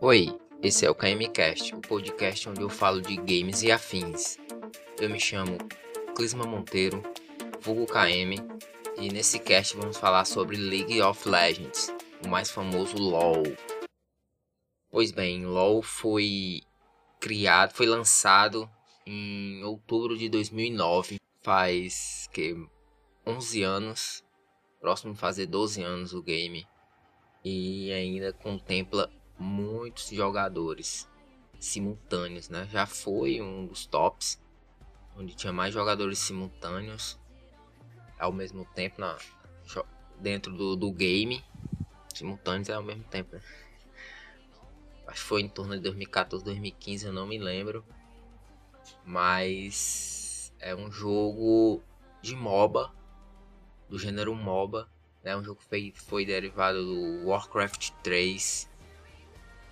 Oi, esse é o KMCast, o podcast onde eu falo de games e afins. Eu me chamo Clisma Monteiro, vulgo KM, e nesse cast vamos falar sobre League of Legends, o mais famoso LoL. Pois bem, LoL foi criado, foi lançado em outubro de 2009, faz que 11 anos, próximo fazer 12 anos o game, e ainda contempla muitos jogadores simultâneos, né? Já foi um dos tops, onde tinha mais jogadores simultâneos ao mesmo tempo na, dentro do, do game. Simultâneos é ao mesmo tempo. Né? Acho que foi em torno de 2014, 2015, eu não me lembro. Mas é um jogo de MOBA, do gênero MOBA. Né? um jogo que foi, foi derivado do Warcraft 3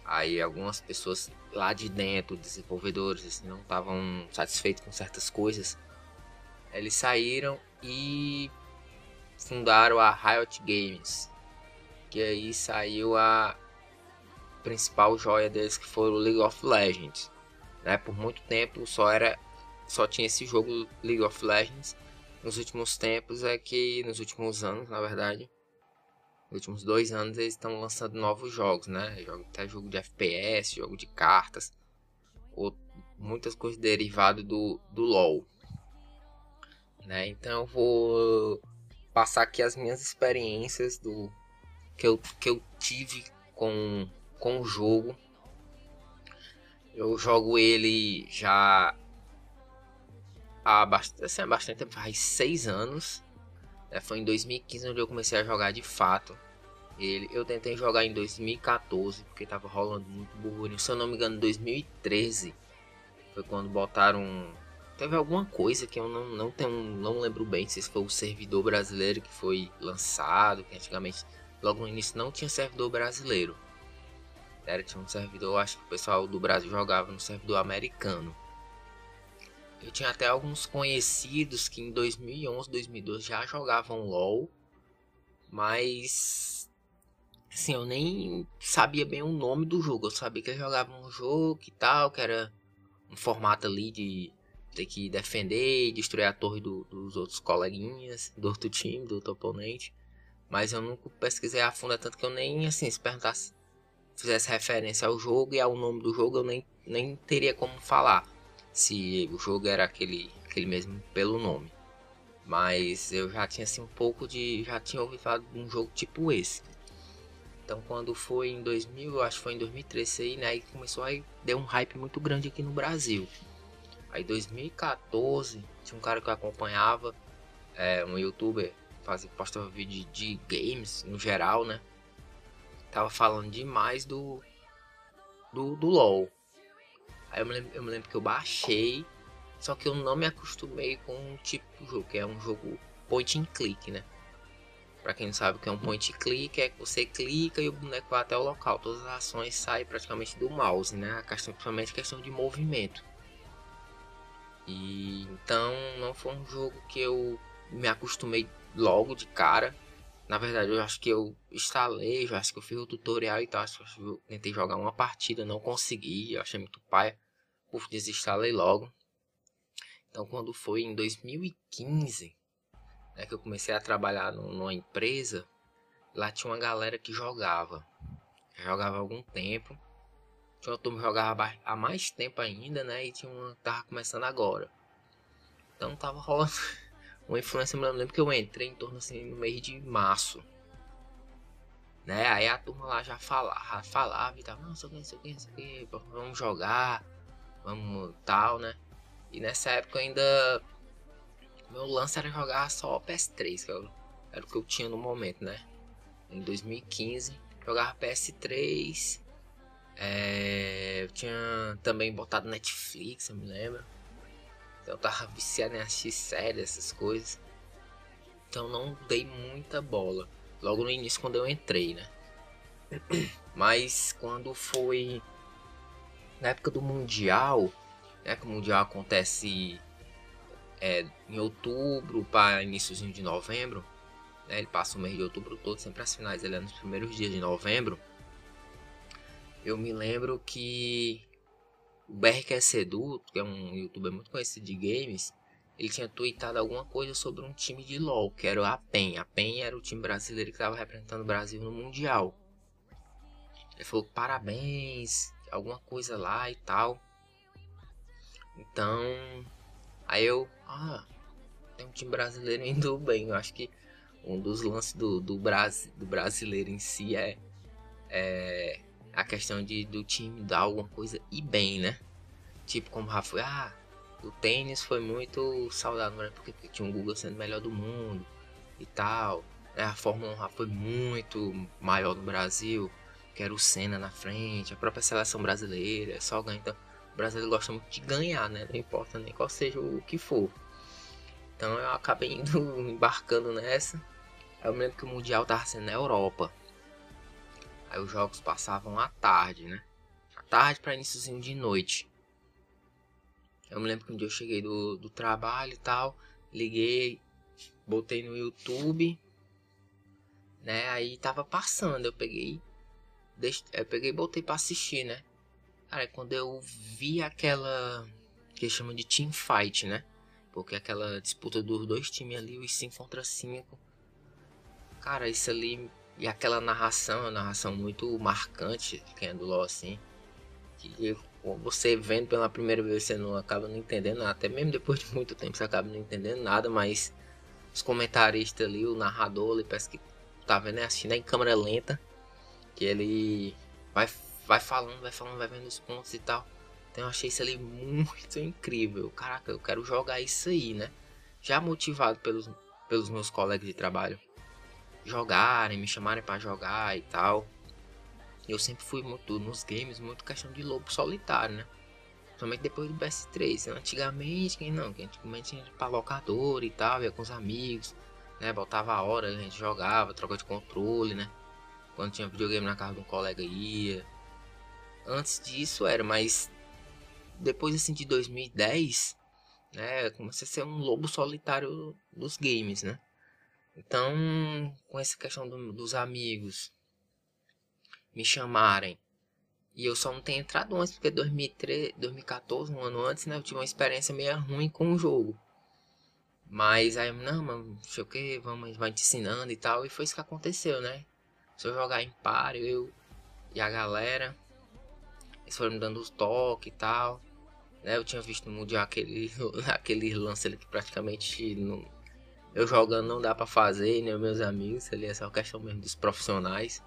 Aí algumas pessoas lá de dentro, desenvolvedores, assim, não estavam satisfeitos com certas coisas. Eles saíram e fundaram a Riot Games. Que aí saiu a principal joia deles que foi o League of Legends. Né? Por muito tempo só era só tinha esse jogo League of Legends. Nos últimos tempos é que nos últimos anos, na verdade, nos últimos dois anos eles estão lançando novos jogos, né? Jogo, até jogo de FPS, jogo de cartas, ou muitas coisas derivadas do, do LoL. Né? Então eu vou passar aqui as minhas experiências do que eu, que eu tive com, com o jogo. Eu jogo ele já há bastante, assim, há bastante tempo, faz seis anos. É, foi em 2015 onde eu comecei a jogar de fato. Ele, eu tentei jogar em 2014, porque tava rolando muito burburinho. Se eu não me engano, em 2013 foi quando botaram. Teve alguma coisa que eu não, não, tenho, não lembro bem se foi o servidor brasileiro que foi lançado, que antigamente, logo no início, não tinha servidor brasileiro. Era, tinha um servidor, acho que o pessoal do Brasil jogava no servidor americano. Eu tinha até alguns conhecidos que em 2011, 2012 já jogavam LoL, mas assim, eu nem sabia bem o nome do jogo. Eu sabia que jogavam um jogo e tal, que era um formato ali de ter que defender e destruir a torre do, dos outros coleguinhas, do outro time, do outro oponente. Mas eu nunca pesquisei a fundo, é tanto que eu nem, assim, se perguntasse, fizesse referência ao jogo e ao nome do jogo, eu nem, nem teria como falar se o jogo era aquele, aquele mesmo pelo nome. Mas eu já tinha assim um pouco de. Já tinha ouvido falar de um jogo tipo esse. Então quando foi em 2000, acho que foi em 2013 aí, né? Aí começou aí, deu um hype muito grande aqui no Brasil. Aí 2014, tinha um cara que eu acompanhava, é, um youtuber, fazia, postava vídeo de games no geral, né? Tava falando demais do, do, do LoL. Aí eu me, lembro, eu me lembro que eu baixei, só que eu não me acostumei com o tipo de jogo, que é um jogo point and click, né? Pra quem não sabe o que é um point and click, é que você clica e o boneco vai até o local. Todas as ações saem praticamente do mouse, né? A questão, principalmente a questão de movimento. E então não foi um jogo que eu me acostumei logo de cara. Na verdade, eu acho que eu instalei, eu acho que eu fiz o tutorial e tal. Acho que eu tentei jogar uma partida, não consegui, eu achei muito paia por desinstalei logo. Então quando foi em 2015 né, que eu comecei a trabalhar numa empresa, lá tinha uma galera que jogava. Jogava há algum tempo. Tinha uma turma que jogava há mais tempo ainda, né? E tinha uma que tava começando agora. Então tava rolando uma influência, eu lembro que eu entrei em torno assim no mês de março. Né? Aí a turma lá já falava, falava e tal, não, sei o que, sei o que, sei o que, vamos jogar vamos tal, né? E nessa época ainda meu lance era jogar só PS3, que eu, era o que eu tinha no momento, né? Em 2015 jogava PS3. É, eu tinha também botado Netflix, eu me lembro. Então eu tava viciado em assistir séries, essas coisas. Então não dei muita bola. Logo no início quando eu entrei, né? Mas quando foi na época do Mundial, né, que o Mundial acontece é, em outubro para iníciozinho de novembro, Né? Ele passa o mês de outubro todo, sempre as finais, ele é nos primeiros dias de novembro. Eu me lembro que o BRQS Edu, que é um youtuber muito conhecido de games, ele tinha tweetado alguma coisa sobre um time de LoL, que era a PEN. A PEN era o time brasileiro que estava representando o Brasil no Mundial. Ele falou parabéns, alguma coisa lá e tal. Então, aí eu, ah, tem um time brasileiro indo bem. Eu acho que um dos lances do, do, Bras, do brasileiro em si é, é a questão de do time dar alguma coisa e bem, né? Tipo como o Rafa, ah, o tênis foi muito saudável, né? porque tinha um Google sendo melhor do mundo e tal. Né? A Fórmula 1 foi muito maior no Brasil, que era o Senna na frente, a própria seleção brasileira, só ganha. Então, o brasileiro gosta muito de ganhar, né? Não importa nem qual seja o que for. Então eu acabei indo embarcando nessa. Eu me lembro que o Mundial tava sendo na Europa. Aí os jogos passavam à tarde, né? À tarde para iníciozinho de noite. Eu me lembro que um dia eu cheguei do, do trabalho e tal, liguei, botei no YouTube, né? Aí tava passando, eu peguei, eu peguei e botei para assistir, né? Cara, quando eu vi aquela que chama de team fight, né? Porque aquela disputa dos dois times ali, os 5 contra 5. Cara, isso ali e aquela narração, uma narração muito marcante, quem é do LoL assim, que você vendo pela primeira vez você não acaba não entendendo nada, até mesmo depois de muito tempo você acaba não entendendo nada, mas os comentaristas ali, o narrador, ele parece que tá vendo, é assistindo em câmera lenta, que ele vai, vai falando, vai falando, vai vendo os pontos e tal. Então eu achei isso ali muito incrível. Caraca, eu quero jogar isso aí, né? Já motivado pelos, pelos meus colegas de trabalho jogarem, me chamarem para jogar e tal. Eu sempre fui muito nos games, muito questão de lobo solitário, né? Somente depois do PS3. Antigamente, quem não? Antigamente a gente pra locador e tal, ia com os amigos, né? Botava a hora, a gente jogava, troca de controle, né? Quando tinha videogame na casa de um colega ia. Antes disso era, mas depois assim de 2010, né? Comecei a ser um lobo solitário dos games, né? Então, com essa questão do, dos amigos, me chamarem. E eu só não tenho entrado antes, porque 2013, 2014, um ano antes, né? Eu tive uma experiência meio ruim com o jogo. Mas aí, não, mano, sei o que, vamos, vai te ensinando e tal. E foi isso que aconteceu, né? Se eu jogar em par, eu e a galera, eles foram me dando os toques e tal. Né? Eu tinha visto no Mundial aquele, aquele lance ali que praticamente não, eu jogando não dá para fazer, nem meus amigos. Ali é só questão mesmo dos profissionais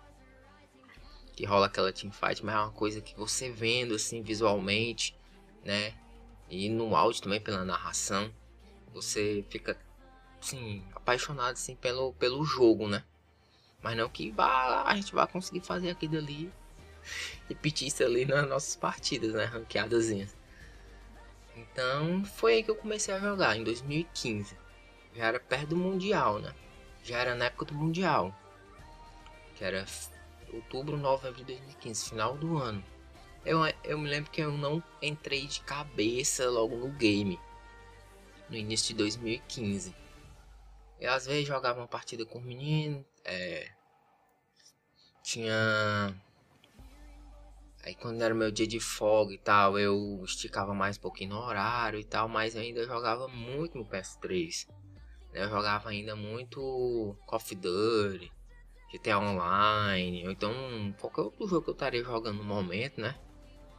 que rola aquela teamfight, mas é uma coisa que você vendo assim visualmente, né? E no áudio também pela narração, você fica assim, apaixonado assim pelo, pelo jogo, né? Mas não que vá, a gente vai conseguir fazer aquilo ali repetir isso ali nas nossas partidas, né? Ranqueadazinhas. Então foi aí que eu comecei a jogar em 2015. Já era perto do Mundial, né? Já era na época do Mundial. Que era outubro, novembro de 2015, final do ano. Eu, eu me lembro que eu não entrei de cabeça logo no game. No início de 2015. Eu às vezes jogava uma partida com o menino. É, tinha. Aí quando era meu dia de folga e tal, eu esticava mais um pouquinho no horário e tal, mas ainda jogava muito no PS3. Eu jogava ainda muito Call of Duty, GTA Online, ou então qualquer outro jogo que eu estaria jogando no momento, né?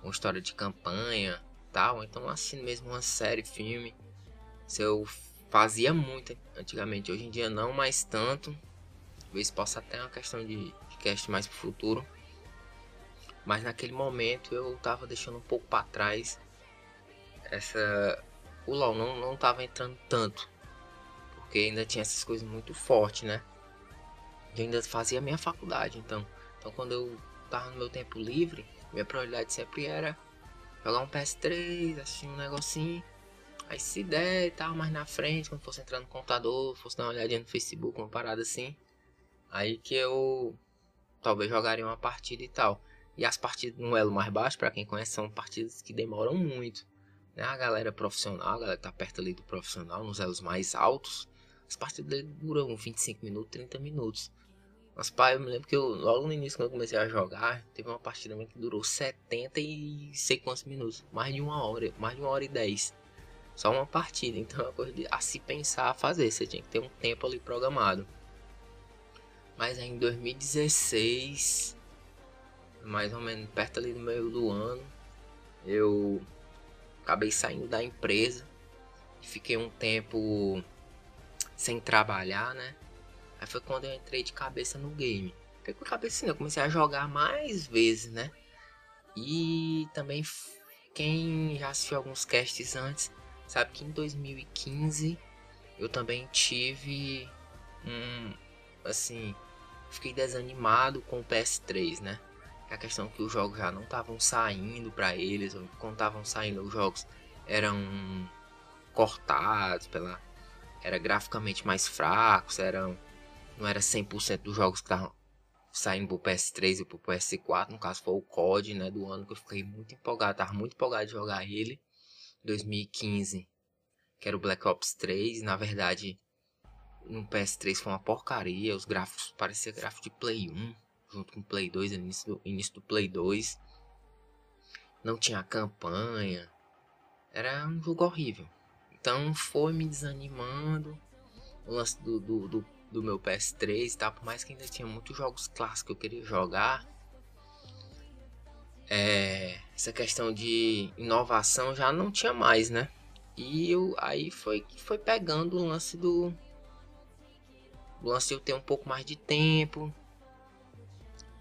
Uma história de campanha, tal, então assim mesmo uma série, filme. Se eu fazia muito antigamente, hoje em dia não mais tanto. Talvez possa até uma questão de, de cast mais pro futuro. Mas naquele momento eu tava deixando um pouco para trás essa o LoL não não tava entrando tanto, porque ainda tinha essas coisas muito fortes, né? eu ainda fazia minha faculdade, então. Então quando eu tava no meu tempo livre, minha prioridade sempre era jogar um PS3, assistir um negocinho. Aí se der e tal, mais na frente, quando fosse entrar no computador, fosse dar uma olhadinha no Facebook, uma parada assim. Aí que eu talvez jogaria uma partida e tal. E as partidas no elo mais baixo, para quem conhece, são partidas que demoram muito. Né? A galera profissional, a galera que tá perto ali do profissional, nos elos mais altos, As partidas duram 25 minutos, 30 minutos. Mas pai, eu me lembro que eu, logo no início, quando eu comecei a jogar, teve uma partida que durou 70 e sei quantos minutos. Mais de uma hora, mais de uma hora e dez. Só uma partida, então é uma coisa de, a se pensar a fazer. Você tinha que ter um tempo ali programado. Mas aí em 2016, mais ou menos perto ali do meio do ano, eu acabei saindo da empresa. Fiquei um tempo sem trabalhar, né? Aí foi quando eu entrei de cabeça no game. Fiquei com a cabeça assim, eu comecei a jogar mais vezes, né? E também quem já assistiu alguns casts antes sabe que em 2015 eu também tive um assim, fiquei desanimado com o PS3, né? A questão que os jogos já não estavam saindo para eles, ou quando estavam saindo os jogos eram cortados pela era graficamente mais fracos, eram não era 100% dos jogos que estavam saindo pro PS3 e pro PS4, no caso foi o COD, né, do ano que eu fiquei muito empolgado, tava muito empolgado de jogar ele. 2015, que era o Black Ops 3, na verdade, no PS3 foi uma porcaria, os gráficos pareciam gráficos de Play 1, junto com Play 2, início do, início do Play 2. Não tinha campanha. Era um jogo horrível. Então foi me desanimando. O lance do, do, do, do meu PS3 tá? Por mais que ainda tinha muitos jogos clássicos que eu queria jogar. É, essa questão de inovação já não tinha mais, né? E eu, aí foi foi pegando o lance do, do lance eu ter um pouco mais de tempo,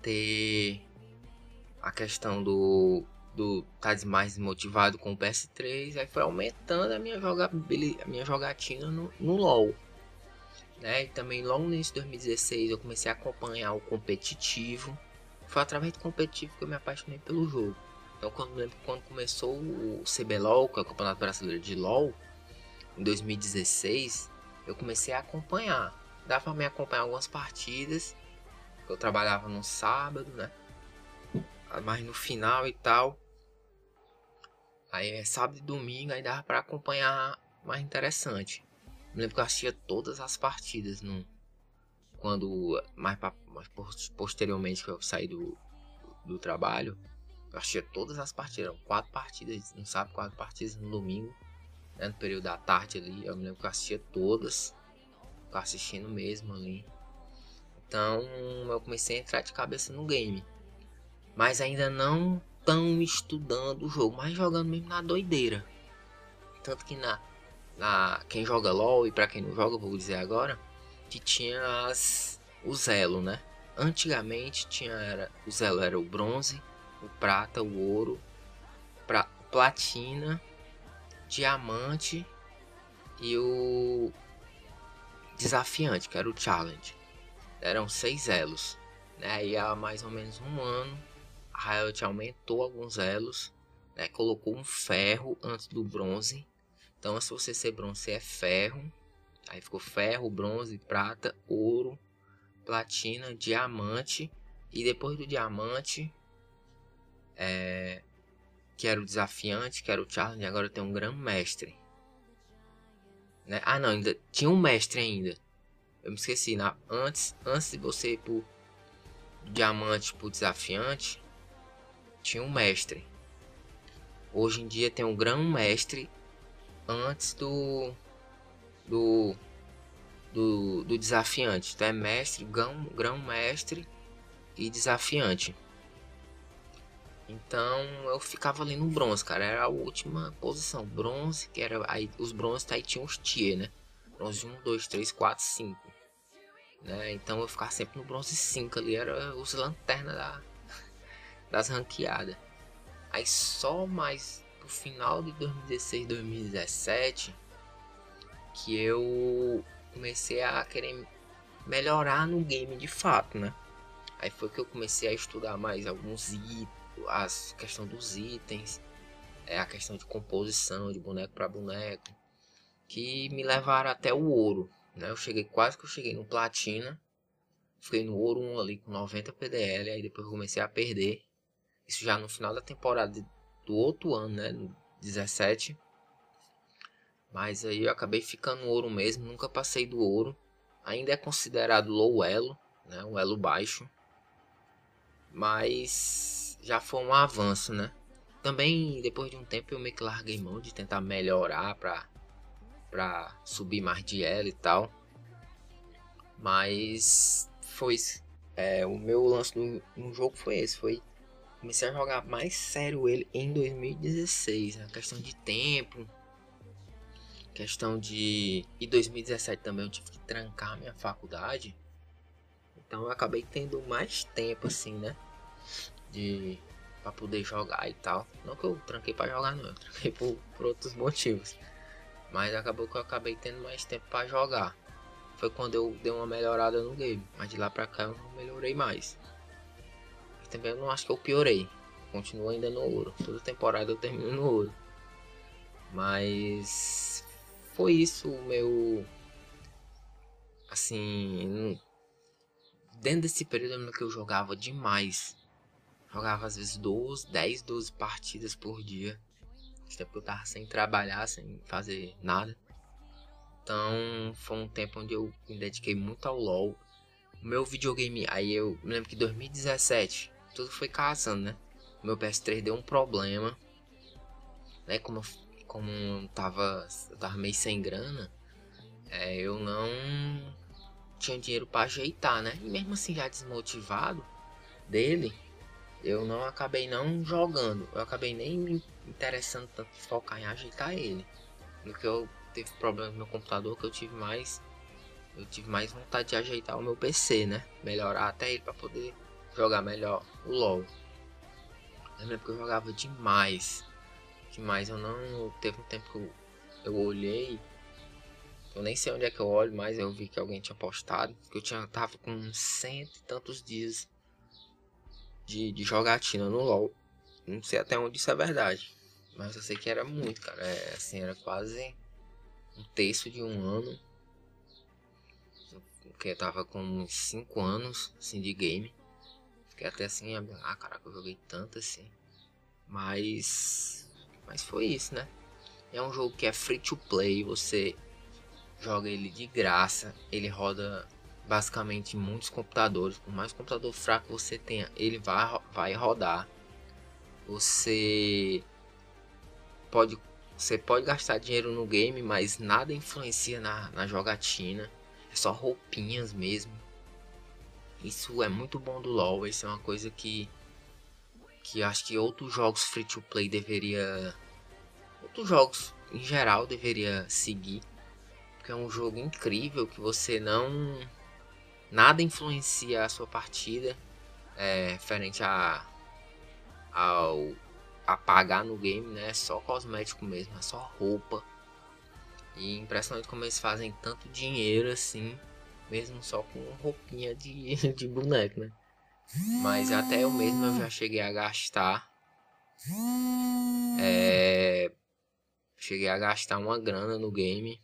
ter a questão do do tá mais motivado com o PS3, aí foi aumentando a minha jogabilidade, a minha jogatina no, no LoL. Né? E também logo no início de 2016 eu comecei a acompanhar o competitivo. Foi através do competitivo que eu me apaixonei pelo jogo. Então quando lembro quando começou o CBLOL, que é o Campeonato Brasileiro de LoL, em 2016, eu comecei a acompanhar. Dava pra me acompanhar algumas partidas. Eu trabalhava no sábado, né? Mas no final e tal. Aí é sábado e domingo, aí dava pra acompanhar mais interessante. Me lembro que eu assistia todas as partidas no, quando mais, pra, mais posteriormente que eu saí do, do trabalho. Eu assistia todas as partidas, eram quatro partidas, não sabe, quatro partidas no domingo, né, no período da tarde ali. Eu me lembro que eu assistia todas, assistindo mesmo ali. Então eu comecei a entrar de cabeça no game, mas ainda não tão estudando o jogo, mas jogando mesmo na doideira. Tanto que na, na quem joga LoL e para quem não joga, vou dizer agora, que tinha as, o Zelo, né? Antigamente tinha era, o Zelo era o bronze, o prata, o ouro, pra, platina, diamante e o desafiante, que era o challenge. Eram seis elos, né? E há mais ou menos um ano a Riot aumentou alguns elos, né? Colocou um ferro antes do bronze. Então, se você ser bronze, é ferro. Aí ficou ferro, bronze, prata, ouro, platina, diamante. E depois do diamante, é, que era o desafiante, que era o challenge, agora tem um grão mestre. Né? Ah, não, ainda tinha um mestre ainda. Eu me esqueci. Na, antes, antes de você ir pro diamante pro desafiante, tinha um mestre. Hoje em dia tem um grão mestre antes do do do, do desafiante. Então é mestre, grão, grão mestre e desafiante. Então eu ficava ali no bronze, cara. Era a última posição. Bronze, que era. Aí os bronzes aí tinham os tier, né? Bronze 1, 2, 3, 4, 5. Né? Então eu ficava sempre no bronze 5 ali. Era os lanternas da, das ranqueadas. Aí só mais pro final de 2016, 2017 que eu comecei a querer melhorar no game de fato, né? Aí foi que eu comecei a estudar mais alguns itens, a questão dos itens, é a questão de composição de boneco para boneco, que me levaram até o ouro, né? Eu cheguei quase que eu cheguei no platina, fiquei no ouro 1 ali com 90 PDL, aí depois comecei a perder isso já no final da temporada do outro ano, né? No 17. Mas aí eu acabei ficando no ouro mesmo, nunca passei do ouro. Ainda é considerado low elo, né? Um elo baixo. Mas já foi um avanço, né? Também depois de um tempo eu meio que larguei mão de tentar melhorar pra, pra subir mais de elo e tal. Mas foi é, o meu lance no, no jogo foi esse, foi comecei a jogar mais sério ele em 2016, né? questão de tempo, questão de e 2017 também eu tive que trancar minha faculdade, então eu acabei tendo mais tempo assim, né, de para poder jogar e tal. Não que eu tranquei para jogar não, eu tranquei por, por outros motivos, mas acabou que eu acabei tendo mais tempo para jogar. Foi quando eu dei uma melhorada no game, mas de lá pra cá eu não melhorei mais também eu não acho que eu piorei. Continuo ainda no ouro. Toda temporada eu termino no ouro. Mas foi isso o meu. Assim. Dentro desse período que eu jogava demais. Jogava às vezes 12, 10, 12 partidas por dia. Até porque eu tava sem trabalhar, sem fazer nada. Então foi um tempo onde eu me dediquei muito ao LoL. O meu videogame, aí eu me lembro que 2017 tudo foi casando, né? Meu PS3 deu um problema, né? Como, como eu tava, eu tava meio sem grana, é, eu não tinha dinheiro para ajeitar, né? E mesmo assim, já desmotivado dele, eu não acabei não jogando. Eu acabei nem me interessando tanto focar em ajeitar ele. No que eu teve problema no meu computador, que eu tive mais eu tive mais vontade de ajeitar o meu PC, né? Melhorar até ele para poder jogar melhor o LoL. Na minha época eu jogava demais. Demais. Eu não. Teve um tempo que eu, eu olhei. Eu nem sei onde é que eu olho, mas eu vi que alguém tinha postado. Que eu tinha, tava com cento e tantos dias de, de jogatina no LoL. Não sei até onde isso é verdade. Mas eu sei que era muito, cara. É, assim, era quase um terço de um ano. Porque eu tava com uns 5 anos assim, de game. Fiquei até assim, ah, caraca, eu joguei tanto assim. Mas. Mas foi isso, né? É um jogo que é free to play, você joga ele de graça, ele roda basicamente muitos computadores. Por mais computador fraco você tenha, ele vai, vai rodar. Você pode, você pode gastar dinheiro no game, mas nada influencia na, na jogatina. É só roupinhas mesmo. Isso é muito bom do LoL, isso é uma coisa que que acho que outros jogos free to play deveria outros jogos em geral deveria seguir, porque é um jogo incrível que você não nada influencia a sua partida, é, referente a ao apagar no game, né? É só cosmético mesmo, é só roupa. E impressionante como eles fazem tanto dinheiro assim mesmo só com roupinha de, de boneco, né? Mas até eu mesmo já cheguei a gastar. É, cheguei a gastar uma grana no game.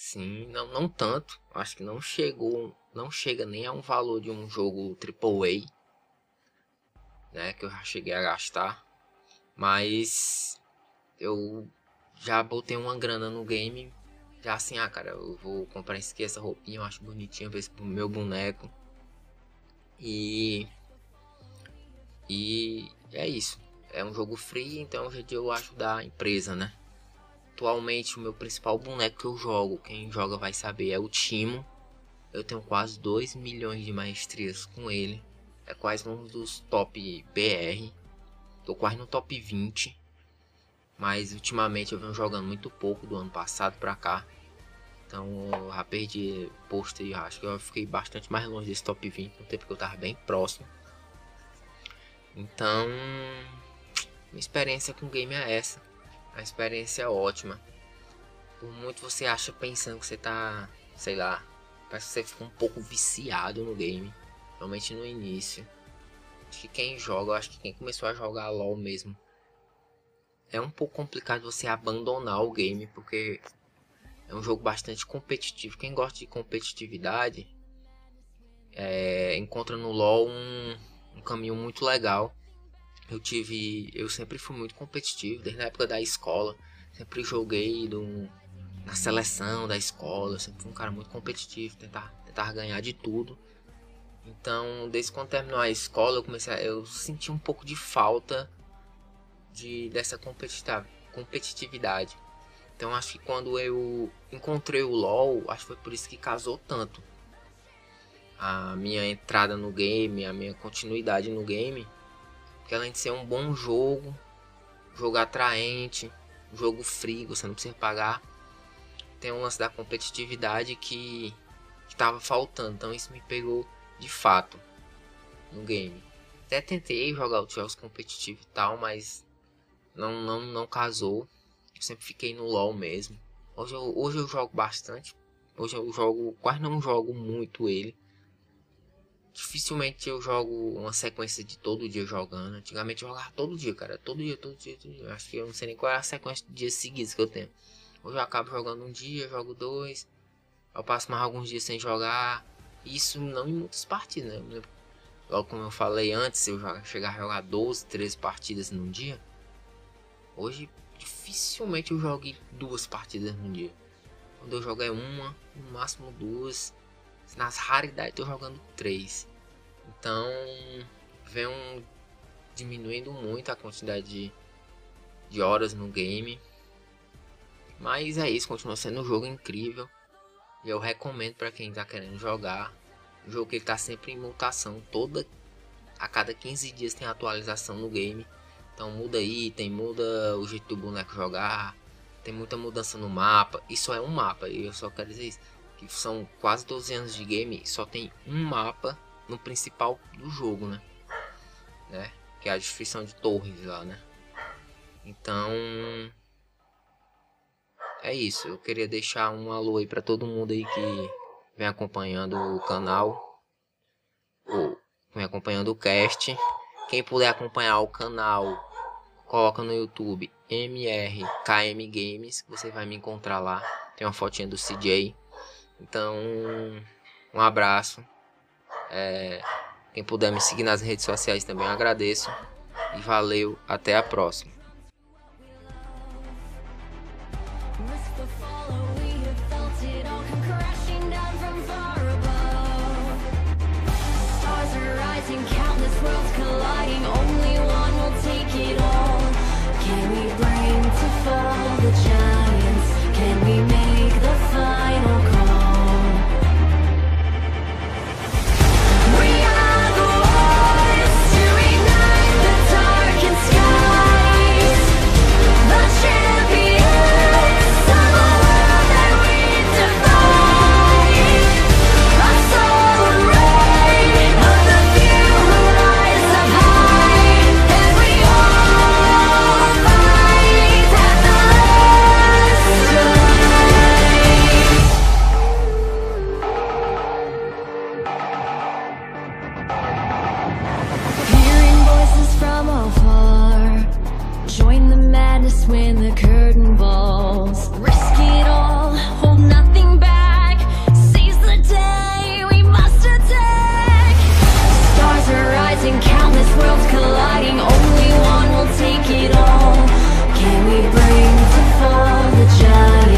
Sim, não, não tanto. Acho que não chegou. Não chega nem a um valor de um jogo AAA. Né? Que eu já cheguei a gastar. Mas eu já botei uma grana no game já assim, ah, cara, eu vou comprar aqui, essa roupinha, eu acho bonitinho, ver pro meu boneco. E. E é isso. É um jogo free, então é um jeito eu ajudar a empresa, né? Atualmente, o meu principal boneco que eu jogo, quem joga vai saber, é o Timo. Eu tenho quase 2 milhões de maestrias com ele. É quase um dos top BR. Tô quase no top 20. Mas ultimamente eu venho jogando muito pouco do ano passado pra cá. Então eu já perdi posto e acho que eu fiquei bastante mais longe desse top 20 no tempo que eu tava bem próximo. Então, minha experiência com o game é essa. A experiência é ótima. Por muito você acha pensando que você tá, sei lá, parece que você ficou um pouco viciado no game, realmente no início. Acho que quem joga, acho que quem começou a jogar LoL mesmo, é um pouco complicado você abandonar o game, porque é um jogo bastante competitivo. Quem gosta de competitividade é, encontra no LoL um, um caminho muito legal. Eu tive, eu sempre fui muito competitivo desde a época da escola. Sempre joguei do, na seleção da escola, sempre fui um cara muito competitivo, tentar, tentar ganhar de tudo. Então, desde quando terminou a escola, eu comecei a, eu senti um pouco de falta de dessa competitividade. Então, acho que quando eu encontrei o LoL, acho que foi por isso que casou tanto. A minha entrada no game, a minha continuidade no game, que além de ser um bom jogo, jogo atraente, jogo frio, você não precisa pagar, tem um lance da competitividade que estava faltando. Então isso me pegou de fato no game. Até tentei jogar os jogos competitivos e tal, mas não, não, não casou. Eu sempre fiquei no LoL mesmo. Hoje eu, hoje eu jogo bastante. Hoje eu jogo, quase não jogo muito ele. Dificilmente eu jogo uma sequência de todo dia jogando. Antigamente eu jogava todo dia, cara. Todo dia, todo dia, todo dia. Acho que eu não sei nem qual é a sequência de dias seguidos que eu tenho. Hoje eu acabo jogando um dia, jogo dois. Eu passo mais alguns dias sem jogar. Isso não em muitas partidas, né? Logo como eu falei antes, eu chegar a jogar 12, 13 partidas num dia. Hoje dificilmente eu joguei duas partidas num dia. Quando eu jogo é uma, no máximo duas. Nas raridades tô jogando três. Então vem diminuindo muito a quantidade de, de horas no game. Mas é isso, continua sendo um jogo incrível. E eu recomendo para quem está querendo jogar. O jogo que ele tá sempre em mutação. Toda a cada 15 dias tem atualização no game. Então muda item, muda o jeito do boneco jogar. Tem muita mudança no mapa. Isso é um mapa, e eu só quero dizer isso. Que são quase 12 anos de game, só tem um mapa no principal do jogo, né? né? Que é a destruição de torres lá, né? Então, é isso. Eu queria deixar um alô aí para todo mundo aí que vem acompanhando o canal. Ou vem acompanhando o cast. Quem puder acompanhar o canal, coloca no YouTube MRKM Games, você vai me encontrar lá. Tem uma fotinha do CJ. Então, um abraço. É, quem puder me seguir nas redes sociais também agradeço. E valeu, até a próxima.